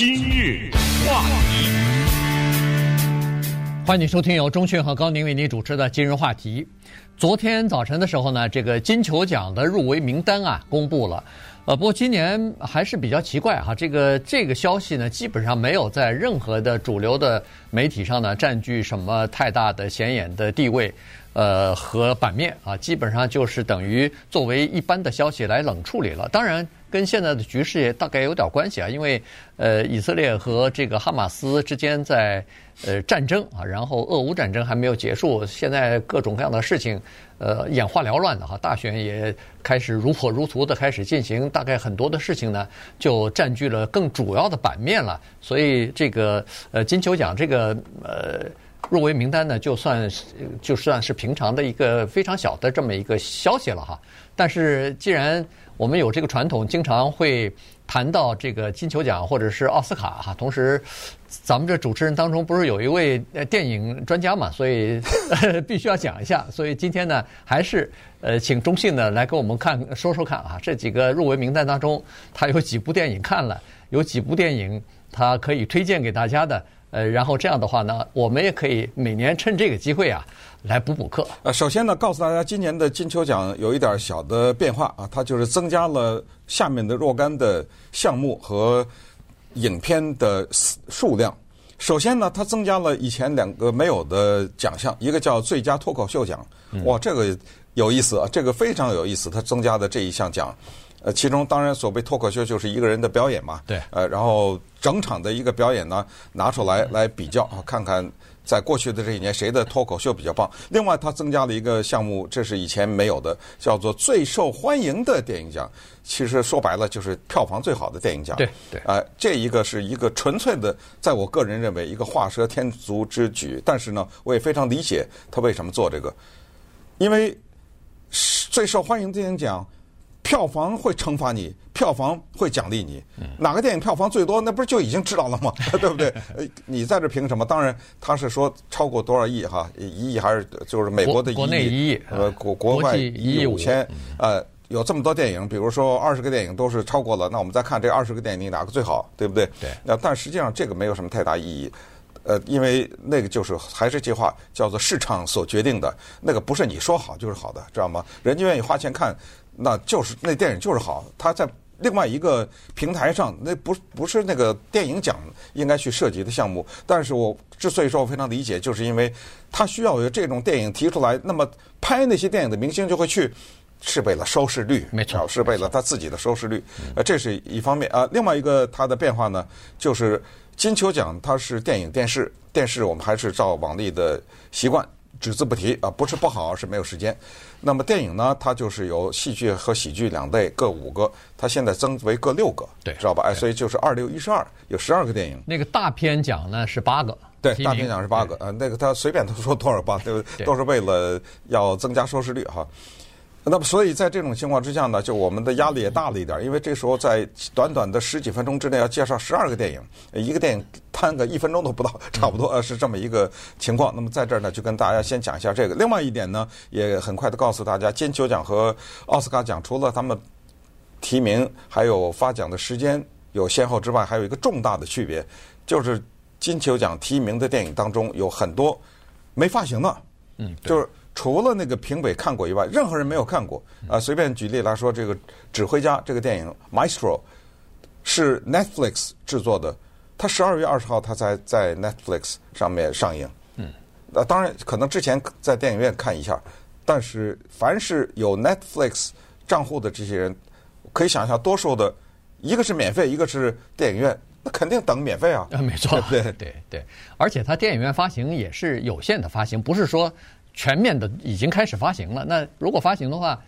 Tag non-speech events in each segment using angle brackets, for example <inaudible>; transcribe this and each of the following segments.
今日话题，欢迎收听由钟讯和高宁为您主持的《今日话题》。昨天早晨的时候呢，这个金球奖的入围名单啊公布了。呃，不过今年还是比较奇怪哈，这个这个消息呢，基本上没有在任何的主流的媒体上呢占据什么太大的显眼的地位，呃和版面啊，基本上就是等于作为一般的消息来冷处理了。当然。跟现在的局势也大概有点关系啊，因为呃，以色列和这个哈马斯之间在呃战争啊，然后俄乌战争还没有结束，现在各种各样的事情呃眼花缭乱的哈，大选也开始如火如荼的开始进行，大概很多的事情呢就占据了更主要的版面了，所以这个呃金球奖这个呃入围名单呢，就算就算是平常的一个非常小的这么一个消息了哈，但是既然我们有这个传统，经常会谈到这个金球奖或者是奥斯卡哈。同时，咱们这主持人当中不是有一位电影专家嘛，所以 <laughs> 必须要讲一下。所以今天呢，还是呃请中信呢来给我们看说说看啊，这几个入围名单当中，他有几部电影看了，有几部电影他可以推荐给大家的。呃，然后这样的话呢，我们也可以每年趁这个机会啊。来补补课。呃，首先呢，告诉大家，今年的金球奖有一点小的变化啊，它就是增加了下面的若干的项目和影片的数量。首先呢，它增加了以前两个没有的奖项，一个叫最佳脱口秀奖。哇，这个有意思啊，这个非常有意思，它增加的这一项奖。呃，其中当然所谓脱口秀就是一个人的表演嘛。对。呃，然后整场的一个表演呢，拿出来来比较啊，看看。在过去的这一年，谁的脱口秀比较棒？另外，他增加了一个项目，这是以前没有的，叫做最受欢迎的电影奖。其实说白了，就是票房最好的电影奖。对对。啊、呃，这一个是一个纯粹的，在我个人认为一个画蛇添足之举。但是呢，我也非常理解他为什么做这个，因为最受欢迎电影奖。票房会惩罚你，票房会奖励你。哪个电影票房最多，那不是就已经知道了吗？<laughs> 对不对？你在这凭什么？当然，他是说超过多少亿哈，一亿还是就是美国的一亿？国内一亿，呃，国国外一亿五千。呃，有这么多电影，比如说二十个电影都是超过了，那我们再看这二十个电影，你哪个最好？对不对？对。那但实际上这个没有什么太大意义，呃，因为那个就是还是这句话叫做市场所决定的，那个不是你说好就是好的，知道吗？人家愿意花钱看。那就是那电影就是好，它在另外一个平台上，那不不是那个电影奖应该去涉及的项目。但是我之所以说我非常理解，就是因为它需要有这种电影提出来，那么拍那些电影的明星就会去，是为了收视率，没错，是为了他自己的收视率。呃，这是一方面啊。另外一个它的变化呢，就是金球奖它是电影电视，电视我们还是照往例的习惯。只字不提啊，不是不好，而是没有时间。那么电影呢，它就是有戏剧和喜剧两类，各五个。它现在增为各六个，对，知道吧？哎，所以就是二六一十二，有十二个电影。那个大片奖呢是八个，对，大片奖是八个。呃，那个他随便他说多少吧，对不对？都是为了要增加收视率哈。那么，所以在这种情况之下呢，就我们的压力也大了一点，因为这时候在短短的十几分钟之内要介绍十二个电影，一个电影摊个一分钟都不到，差不多呃是这么一个情况。那么在这儿呢，就跟大家先讲一下这个。另外一点呢，也很快的告诉大家，金球奖和奥斯卡奖除了他们提名还有发奖的时间有先后之外，还有一个重大的区别，就是金球奖提名的电影当中有很多没发行的，嗯，就是。除了那个评委看过以外，任何人没有看过。啊，随便举例来说，这个《指挥家》这个电影《Maestro》是 Netflix 制作的，它十二月二十号它才在 Netflix 上面上映。嗯，那当然可能之前在电影院看一下，但是凡是有 Netflix 账户的这些人，可以想象，多数的一个是免费，一个是电影院，那肯定等免费啊。啊，没错，<laughs> 对对对对，而且它电影院发行也是有限的发行，不是说。全面的已经开始发行了。那如果发行的话，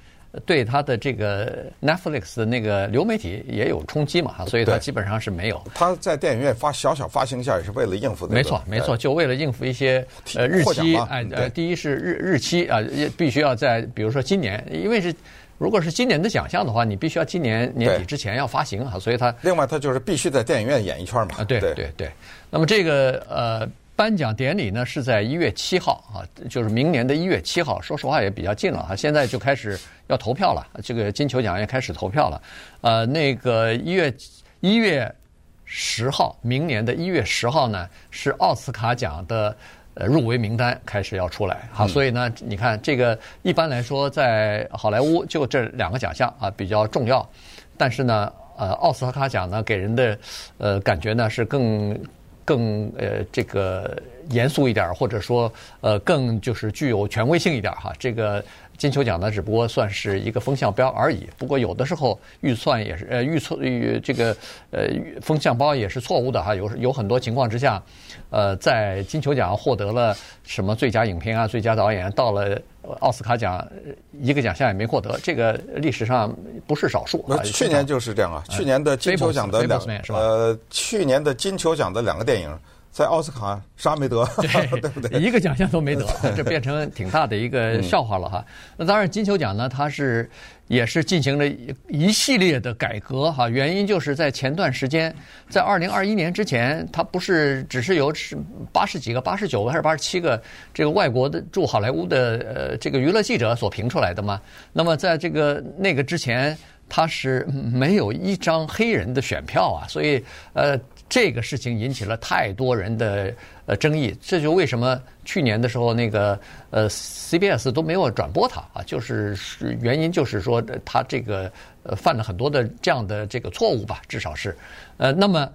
对它的这个 Netflix 的那个流媒体也有冲击嘛？所以它基本上是没有。它在电影院发小小发行一下，也是为了应付。没错，没错，就为了应付一些呃日期。哎，呃，第一是日日期啊，必须要在比如说今年，因为是如果是今年的奖项的话，你必须要今年年底之前要发行啊，所以它另外它就是必须在电影院演一圈嘛。啊，对对对。那么这个呃。颁奖典礼呢是在一月七号啊，就是明年的一月七号。说实话也比较近了啊，现在就开始要投票了。这个金球奖也开始投票了。呃，那个一月一月十号，明年的一月十号呢，是奥斯卡奖的呃入围名单开始要出来。好，所以呢，你看这个一般来说在好莱坞就这两个奖项啊比较重要，但是呢，呃，奥斯卡奖呢给人的呃感觉呢是更更呃这个严肃一点，或者说呃更就是具有权威性一点哈，这个。金球奖呢，只不过算是一个风向标而已。不过有的时候预算也是呃预测预这个呃风向标也是错误的哈。有有很多情况之下，呃，在金球奖获得了什么最佳影片啊、最佳导演，到了奥斯卡奖一个奖项也没获得，这个历史上不是少数。那去年就是这样啊，去年的金球奖的两呃去年的金球奖的两个电影。在奥斯卡啥没得，对，<laughs> 对不对？一个奖项都没得，<laughs> 这变成挺大的一个笑话了哈。那当然，金球奖呢，它是也是进行了一系列的改革哈。原因就是在前段时间，在二零二一年之前，它不是只是由八十几个、八十九个还是八十七个这个外国的驻好莱坞的呃这个娱乐记者所评出来的吗？那么在这个那个之前，他是没有一张黑人的选票啊，所以呃。这个事情引起了太多人的呃争议，这就为什么去年的时候那个呃 CBS 都没有转播他啊，就是原因就是说他这个呃犯了很多的这样的这个错误吧，至少是呃那么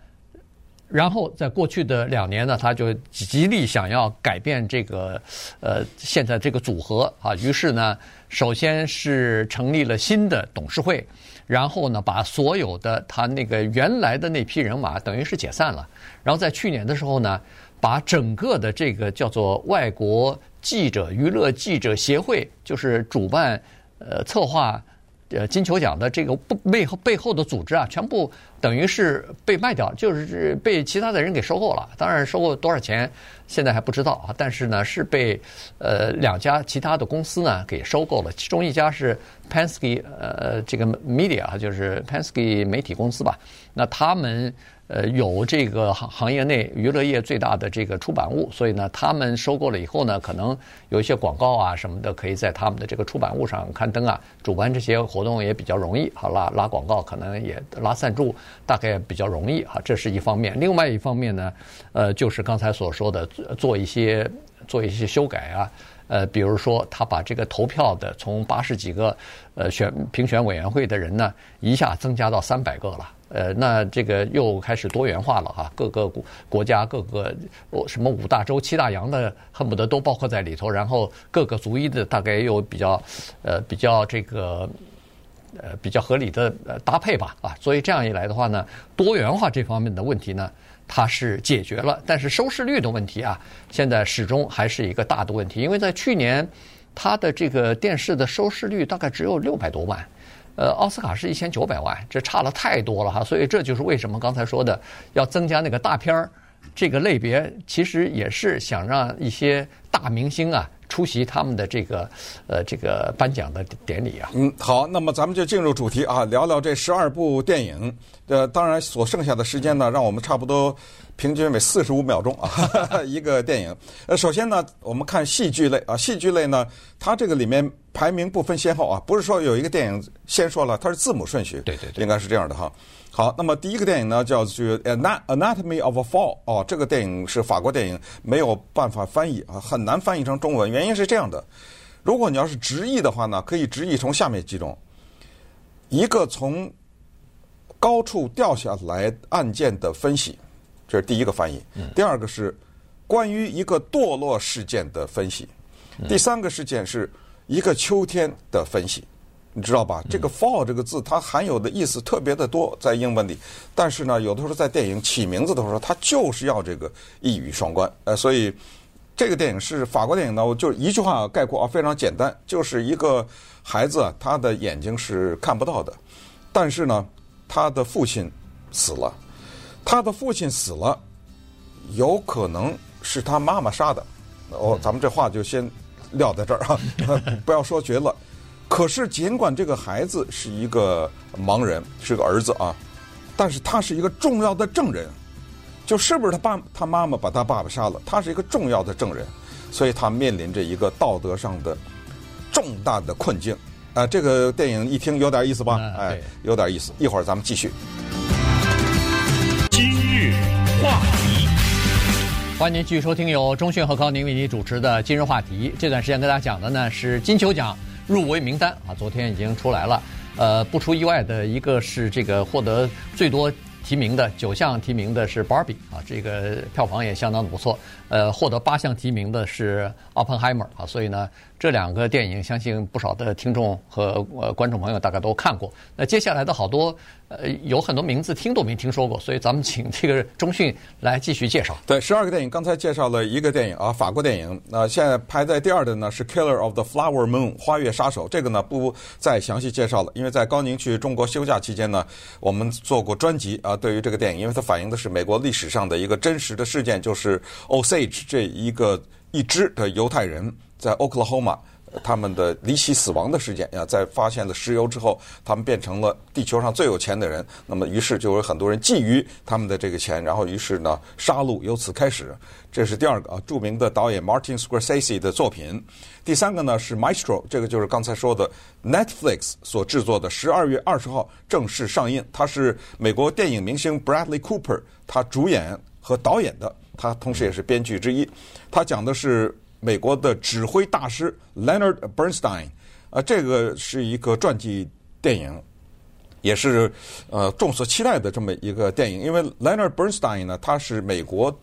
然后在过去的两年呢，他就极力想要改变这个呃现在这个组合啊，于是呢，首先是成立了新的董事会。然后呢，把所有的他那个原来的那批人马等于是解散了。然后在去年的时候呢，把整个的这个叫做外国记者娱乐记者协会，就是主办呃策划呃金球奖的这个背后背后的组织啊，全部等于是被卖掉，就是被其他的人给收购了。当然收购多少钱？现在还不知道啊，但是呢，是被呃两家其他的公司呢给收购了，其中一家是 Pansky 呃这个 Media，就是 Pansky 媒体公司吧，那他们。呃，有这个行行业内娱乐业最大的这个出版物，所以呢，他们收购了以后呢，可能有一些广告啊什么的，可以在他们的这个出版物上刊登啊，主办这些活动也比较容易，好拉拉广告，可能也拉赞助，大概比较容易哈，这是一方面。另外一方面呢，呃，就是刚才所说的做一些做一些修改啊，呃，比如说他把这个投票的从八十几个呃选评选委员会的人呢，一下增加到三百个了。呃，那这个又开始多元化了哈，各个国国家各个什么五大洲七大洋的，恨不得都包括在里头，然后各个族裔的大概又比较呃比较这个呃比较合理的呃搭配吧啊，所以这样一来的话呢，多元化这方面的问题呢，它是解决了，但是收视率的问题啊，现在始终还是一个大的问题，因为在去年它的这个电视的收视率大概只有六百多万。呃，奥斯卡是一千九百万，这差了太多了哈，所以这就是为什么刚才说的要增加那个大片儿这个类别，其实也是想让一些大明星啊出席他们的这个呃这个颁奖的典礼啊。嗯，好，那么咱们就进入主题啊，聊聊这十二部电影。呃，当然所剩下的时间呢，让我们差不多。平均为四十五秒钟啊，<laughs> 一个电影。呃，首先呢，我们看戏剧类啊，戏剧类呢，它这个里面排名不分先后啊，不是说有一个电影先说了，它是字母顺序，对对对，应该是这样的哈。好，那么第一个电影呢，叫做《Anatomy of a Fall》哦，这个电影是法国电影，没有办法翻译啊，很难翻译成中文。原因是这样的，如果你要是直译的话呢，可以直译从下面几种：一个从高处掉下来案件的分析。这是第一个翻译。第二个是关于一个堕落事件的分析。第三个事件是一个秋天的分析，你知道吧？这个 “fall” 这个字，它含有的意思特别的多，在英文里。但是呢，有的时候在电影起名字的时候，它就是要这个一语双关。呃，所以这个电影是法国电影呢，我就一句话概括啊，非常简单，就是一个孩子，他的眼睛是看不到的，但是呢，他的父亲死了。他的父亲死了，有可能是他妈妈杀的。哦，咱们这话就先撂在这儿啊，<laughs> 不要说绝了。可是尽管这个孩子是一个盲人，是个儿子啊，但是他是一个重要的证人，就是不是他爸他妈妈把他爸爸杀了？他是一个重要的证人，所以他面临着一个道德上的重大的困境。啊，这个电影一听有点意思吧？哎，有点意思。一会儿咱们继续。今日话题欢迎您继续收听由钟迅和高宁为您主持的《今日话题》。这段时间跟大家讲的呢是金球奖入围名单啊，昨天已经出来了。呃，不出意外的一个是这个获得最多提名的九项提名的是《Barbie》啊，这个票房也相当的不错。呃，获得八项提名的是《Oppenheimer》啊，所以呢。这两个电影，相信不少的听众和呃观众朋友大概都看过。那接下来的好多呃有很多名字听都没听说过，所以咱们请这个钟迅来继续介绍。对，十二个电影，刚才介绍了一个电影啊，法国电影。那现在排在第二的呢是《Killer of the Flower Moon》花月杀手。这个呢不再详细介绍了，因为在高宁去中国休假期间呢，我们做过专辑啊。对于这个电影，因为它反映的是美国历史上的一个真实的事件，就是 Osage 这一个一支的犹太人。在 Oklahoma，他们的离奇死亡的事件呀，在发现了石油之后，他们变成了地球上最有钱的人。那么，于是就有很多人觊觎他们的这个钱，然后于是呢，杀戮由此开始。这是第二个啊，著名的导演 Martin Scorsese 的作品。第三个呢是 Maestro，这个就是刚才说的 Netflix 所制作的，十二月二十号正式上映。他是美国电影明星 Bradley Cooper，他主演和导演的，他同时也是编剧之一。他讲的是。美国的指挥大师 Leonard Bernstein，啊，这个是一个传记电影，也是呃众所期待的这么一个电影。因为 Leonard Bernstein 呢，他是美国，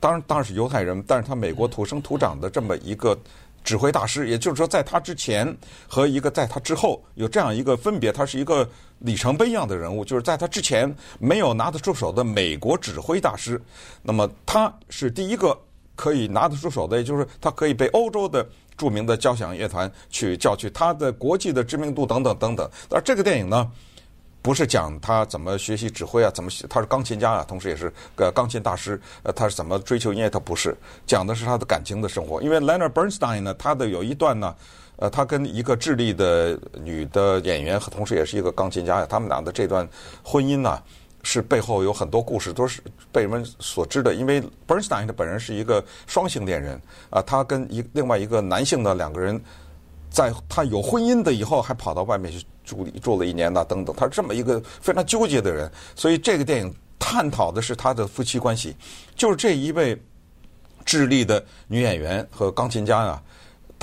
当然当然是犹太人，但是他美国土生土长的这么一个指挥大师。也就是说，在他之前和一个在他之后有这样一个分别，他是一个里程碑一样的人物。就是在他之前没有拿得出手的美国指挥大师，那么他是第一个。可以拿得出手的，也就是他可以被欧洲的著名的交响乐团去叫去，他的国际的知名度等等等等。而这个电影呢，不是讲他怎么学习指挥啊，怎么他是钢琴家啊，同时也是个钢琴大师。呃，他是怎么追求音乐？他不是讲的是他的感情的生活。因为 Leonard Bernstein 呢，他的有一段呢，呃，他跟一个智利的女的演员，同时也是一个钢琴家，他们俩的这段婚姻呢。是背后有很多故事，都是被人们所知的。因为 Bernstein 的本人是一个双性恋人啊，他跟一另外一个男性的两个人，在他有婚姻的以后，还跑到外面去住住了一年呐，等等。他是这么一个非常纠结的人，所以这个电影探讨的是他的夫妻关系，就是这一位智利的女演员和钢琴家啊。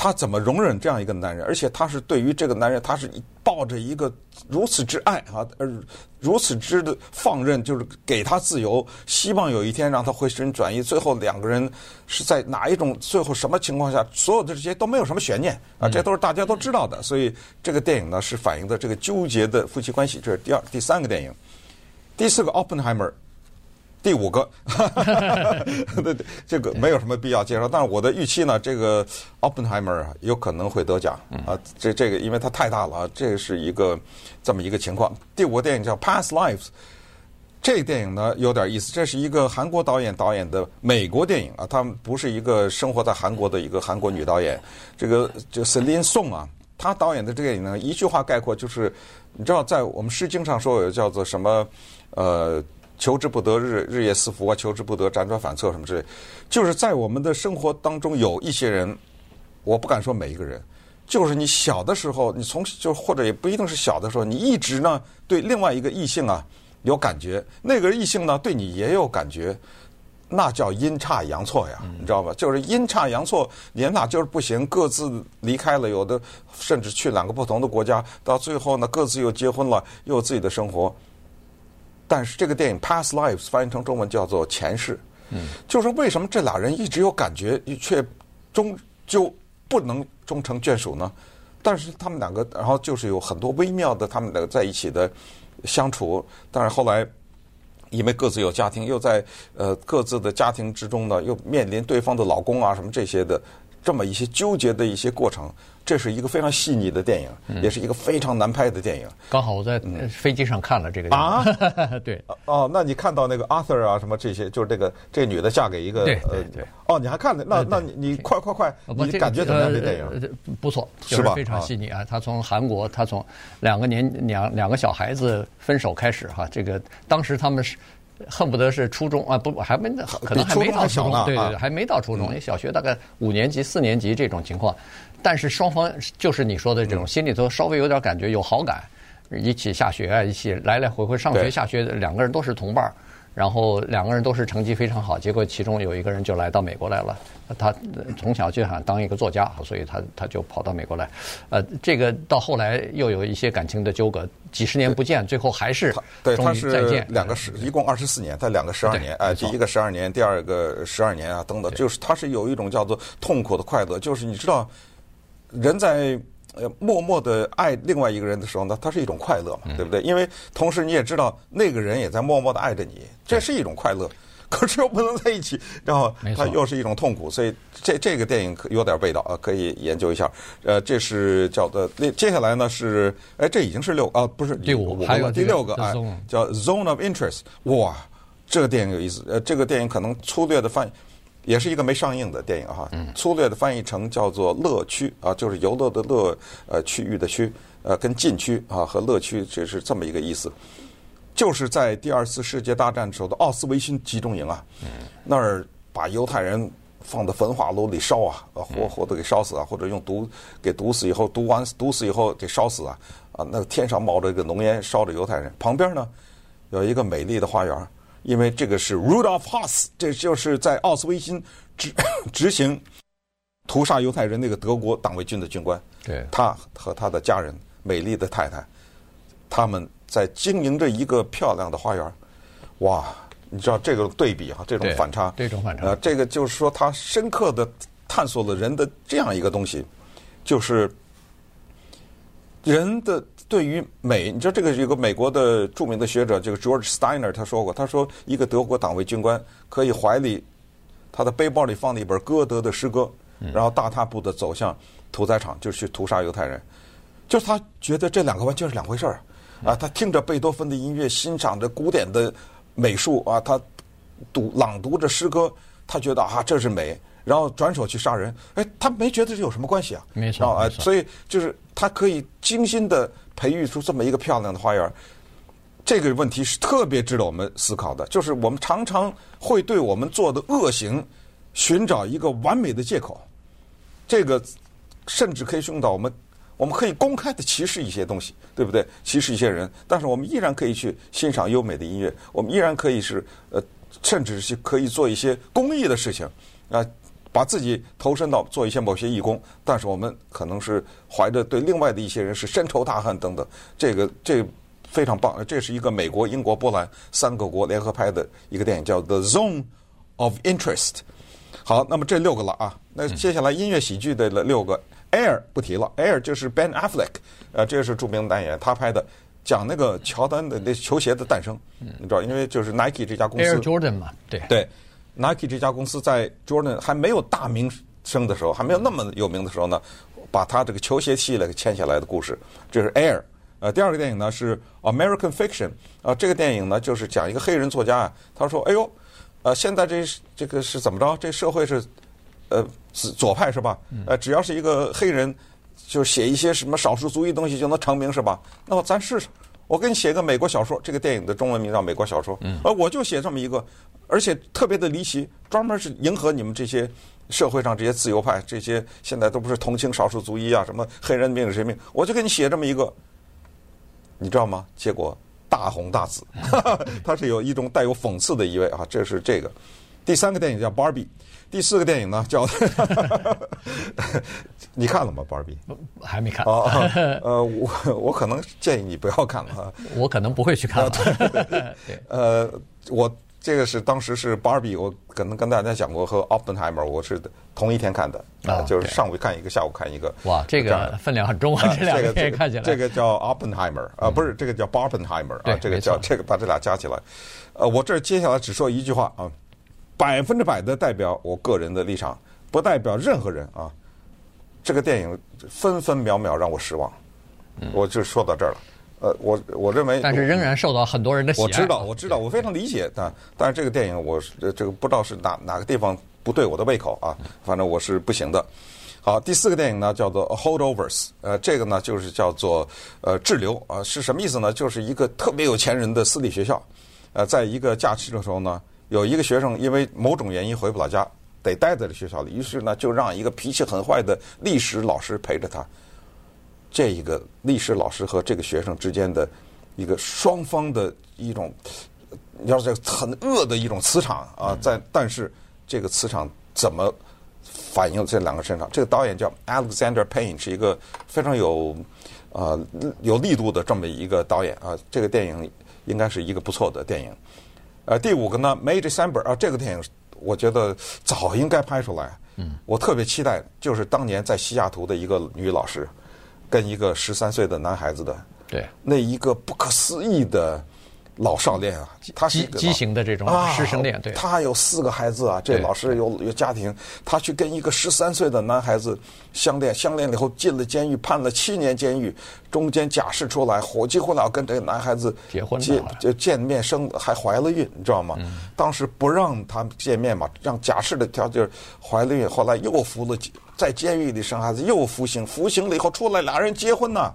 他怎么容忍这样一个男人？而且他是对于这个男人，他是抱着一个如此之爱啊，而如此之的放任，就是给他自由，希望有一天让他回心转意。最后两个人是在哪一种最后什么情况下？所有的这些都没有什么悬念啊，这都是大家都知道的。所以这个电影呢，是反映的这个纠结的夫妻关系。这是第二、第三个电影，第四个《Oppenheimer》。第五个，<laughs> 对对，这个没有什么必要介绍。但是我的预期呢，这个 Oppenheimer 有可能会得奖啊。这这个因为它太大了啊，这是一个这么一个情况。第五个电影叫《Past Lives》，这个电影呢有点意思。这是一个韩国导演导演的美国电影啊，他们不是一个生活在韩国的一个韩国女导演。这个就 Celine Song 啊，她导演的这个电影呢，一句话概括就是，你知道在我们《诗经》上说有叫做什么呃。求之不得日，日日夜思服啊！求之不得，辗转反侧什么之类，就是在我们的生活当中有一些人，我不敢说每一个人，就是你小的时候，你从就或者也不一定是小的时候，你一直呢对另外一个异性啊有感觉，那个异性呢对你也有感觉，那叫阴差阳错呀，你知道吧？就是阴差阳错，你俩就是不行，各自离开了，有的甚至去两个不同的国家，到最后呢各自又结婚了，又有自己的生活。但是这个电影《Past Lives》翻译成中文叫做前世，嗯，就是为什么这俩人一直有感觉，却终究不能终成眷属呢？但是他们两个，然后就是有很多微妙的他们两个在一起的相处。但是后来因为各自有家庭，又在呃各自的家庭之中呢，又面临对方的老公啊什么这些的这么一些纠结的一些过程。这是一个非常细腻的电影，嗯、也是一个非常难拍的电影。刚好我在飞机上看了这个电影啊，<laughs> 对，哦，那你看到那个 Arthur 啊，什么这些，就是这个这女的嫁给一个对对对，哦，你还看了？那那你你快快快，你感觉怎么样？这电影不错，是吧？非常细腻啊！他从韩国，他从两个年两两个小孩子分手开始哈，这个当时他们是。恨不得是初中啊，不，还没，可能还没到初中，对对对，还没到初中，小学大概五年级、四年级这种情况。但是双方就是你说的这种，心里头稍微有点感觉，有好感，一起下学啊，一起来来回回上学下学，两个人都是同伴儿，然后两个人都是成绩非常好，结果其中有一个人就来到美国来了。他从小就想当一个作家，所以他他就跑到美国来。呃，这个到后来又有一些感情的纠葛，几十年不见，最后还是对他是两个十，一共二十四年，他两个十二年，哎，第一个十二年，第二个十二年啊，等等，就是他是有一种叫做痛苦的快乐，就是你知道，人在。呃，默默的爱另外一个人的时候呢，它是一种快乐嘛，对不对？因为同时你也知道，那个人也在默默的爱着你，这是一种快乐。可是又不能在一起，然后它又是一种痛苦。所以这这个电影有点味道啊，可以研究一下。呃，这是叫做那接下来呢是，哎，这已经是六啊，不是第五，还有第六个啊，叫 Zone of Interest。哇，这个电影有意思。呃，这个电影可能粗略的翻译。也是一个没上映的电影哈，粗略的翻译成叫做“乐区”啊，就是游乐的乐，呃，区域的区，呃，跟禁区啊和乐区这是这么一个意思。就是在第二次世界大战时候的奥斯维辛集中营啊，那儿把犹太人放到焚化炉里烧啊，活活的给烧死啊，或者用毒给毒死以后，毒完毒死以后给烧死啊，啊，那个天上冒着一个浓烟，烧着犹太人，旁边呢有一个美丽的花园。因为这个是 Rudolf Höss，这就是在奥斯维辛执 <coughs> 执行屠杀犹太人那个德国党卫军的军官。对，他和他的家人，美丽的太太，他们在经营着一个漂亮的花园。哇，你知道这个对比哈，这种反差，这种反差，呃，这个就是说他深刻的探索了人的这样一个东西，就是人的。对于美，你知道这个有个美国的著名的学者，这个 George Steiner 他说过，他说一个德国党卫军官可以怀里他的背包里放了一本歌德的诗歌，然后大踏步的走向屠宰场，就是去屠杀犹太人。就是他觉得这两个完全是两回事儿啊！他听着贝多芬的音乐，欣赏着古典的美术啊，他读朗读着诗歌，他觉得啊这是美。然后转手去杀人，哎，他没觉得这有什么关系啊？没错，啊，所以就是他可以精心的培育出这么一个漂亮的花园。这个问题是特别值得我们思考的，就是我们常常会对我们做的恶行寻找一个完美的借口。这个甚至可以用到我们，我们可以公开的歧视一些东西，对不对？歧视一些人，但是我们依然可以去欣赏优美的音乐，我们依然可以是呃，甚至是可以做一些公益的事情啊。把自己投身到做一些某些义工，但是我们可能是怀着对另外的一些人是深仇大恨等等，这个这个、非常棒。这是一个美国、英国、波兰三个国联合拍的一个电影，叫《The Zone of Interest》。好，那么这六个了啊，那接下来音乐喜剧的六个，嗯《Air》不提了，《Air》就是 Ben Affleck，呃，这个是著名的男演员，他拍的，讲那个乔丹的那球鞋的诞生，你知道，因为就是 Nike 这家公司 Air Jordan 嘛，对对。Nike 这家公司在 Jordan 还没有大名声的时候，还没有那么有名的时候呢，把他这个球鞋系列给签下来的故事，这是 Air。呃，第二个电影呢是 American Fiction。啊，这个电影呢就是讲一个黑人作家啊，他说：“哎呦，呃，现在这这个是怎么着？这社会是呃左派是吧？呃，只要是一个黑人，就写一些什么少数族裔东西就能成名是吧？那么咱试试。”我给你写个美国小说，这个电影的中文名叫《美国小说》，而，我就写这么一个，而且特别的离奇，专门是迎合你们这些社会上这些自由派，这些现在都不是同情少数族裔啊，什么黑人命是谁命，我就给你写这么一个，你知道吗？结果大红大紫，<laughs> 它是有一种带有讽刺的意味啊，这是这个。第三个电影叫《Barbie》，第四个电影呢叫，<laughs> 你看了吗？《Barbie》还没看。哦，呃，我我可能建议你不要看了。我可能不会去看了。<laughs> 对。呃，我这个是当时是《Barbie》，我可能跟大家讲过和《Oppenheimer》，我是同一天看的啊，就是上午看一个，下午看一个。哇，这个分量很重啊！这两个可以看起来。这个叫《Oppenheimer》啊，不是这个叫《Barbenheimer》啊，这个叫这个把这俩加起来。呃，我这接下来只说一句话啊。百分之百的代表我个人的立场，不代表任何人啊。这个电影分分秒秒让我失望，我就说到这儿了。呃，我我认为，但是仍然受到很多人的喜爱。我知道，我知道，我非常理解。但但是这个电影，我这个不知道是哪哪个地方不对我的胃口啊。反正我是不行的。好，第四个电影呢叫做《Holdovers》，呃，这个呢就是叫做呃滞留啊，是什么意思呢？就是一个特别有钱人的私立学校，呃，在一个假期的时候呢。有一个学生因为某种原因回不了家，得待在这学校里，于是呢就让一个脾气很坏的历史老师陪着他。这一个历史老师和这个学生之间的一个双方的一种要是很恶的一种磁场啊，在但是这个磁场怎么反映这两个身上？这个导演叫 Alexander Payne，是一个非常有啊、呃、有力度的这么一个导演啊。这个电影应该是一个不错的电影。呃，第五个呢，May December 啊，这个电影我觉得早应该拍出来。嗯，我特别期待，就是当年在西雅图的一个女老师，跟一个十三岁的男孩子的，对，那一个不可思议的。老少恋啊，他是畸形的这种师生恋，对。他有四个孩子啊，这老师有有家庭，他去跟一个十三岁的男孩子相恋，相恋了以后进了监狱，判了七年监狱，中间假释出来，火急火燎跟这个男孩子结婚见就见面生还怀了孕，你知道吗？当时不让他见面嘛，让假释的条件怀了孕，后来又服了在监狱里生孩子，又服刑，服刑了以后出来，俩人结婚呐，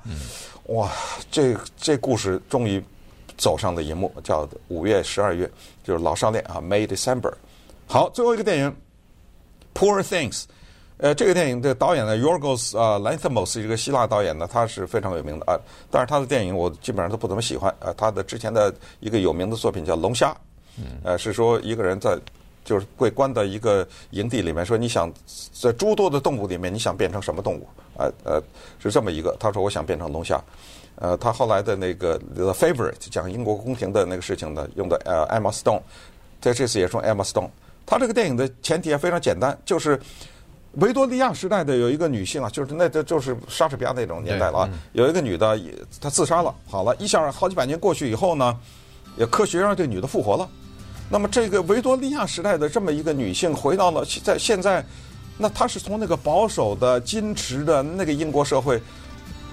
哇，这这故事终于。走上的一幕叫五月十二月，就是老少恋啊，May December。好，最后一个电影，Poor Things。呃，这个电影的导演呢，Yorgos 啊，Lanthimos 是一个希腊导演呢，他是非常有名的啊。但是他的电影我基本上都不怎么喜欢啊。他的之前的一个有名的作品叫《龙虾》，呃，是说一个人在就是被关到一个营地里面，说你想在诸多的动物里面，你想变成什么动物？啊呃，是这么一个。他说我想变成龙虾。呃，他后来的那个《The Favorite》讲英国宫廷的那个事情呢，用的呃 Emma Stone，在这次也说 Emma Stone。他这个电影的前提也非常简单，就是维多利亚时代的有一个女性啊，就是那这就是莎士比亚那种年代了啊，有一个女的她自杀了，好了，一下好几百年过去以后呢，也科学让这女的复活了。那么这个维多利亚时代的这么一个女性回到了在现在，那她是从那个保守的、矜持的那个英国社会，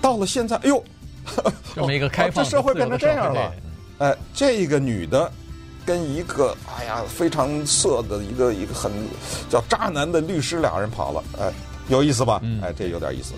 到了现在，哎呦。<laughs> 这么一个开放、哦，这社会变成这样了。哎，这个女的跟一个哎呀非常色的一个一个很叫渣男的律师，俩人跑了。哎，有意思吧？哎，这有点意思。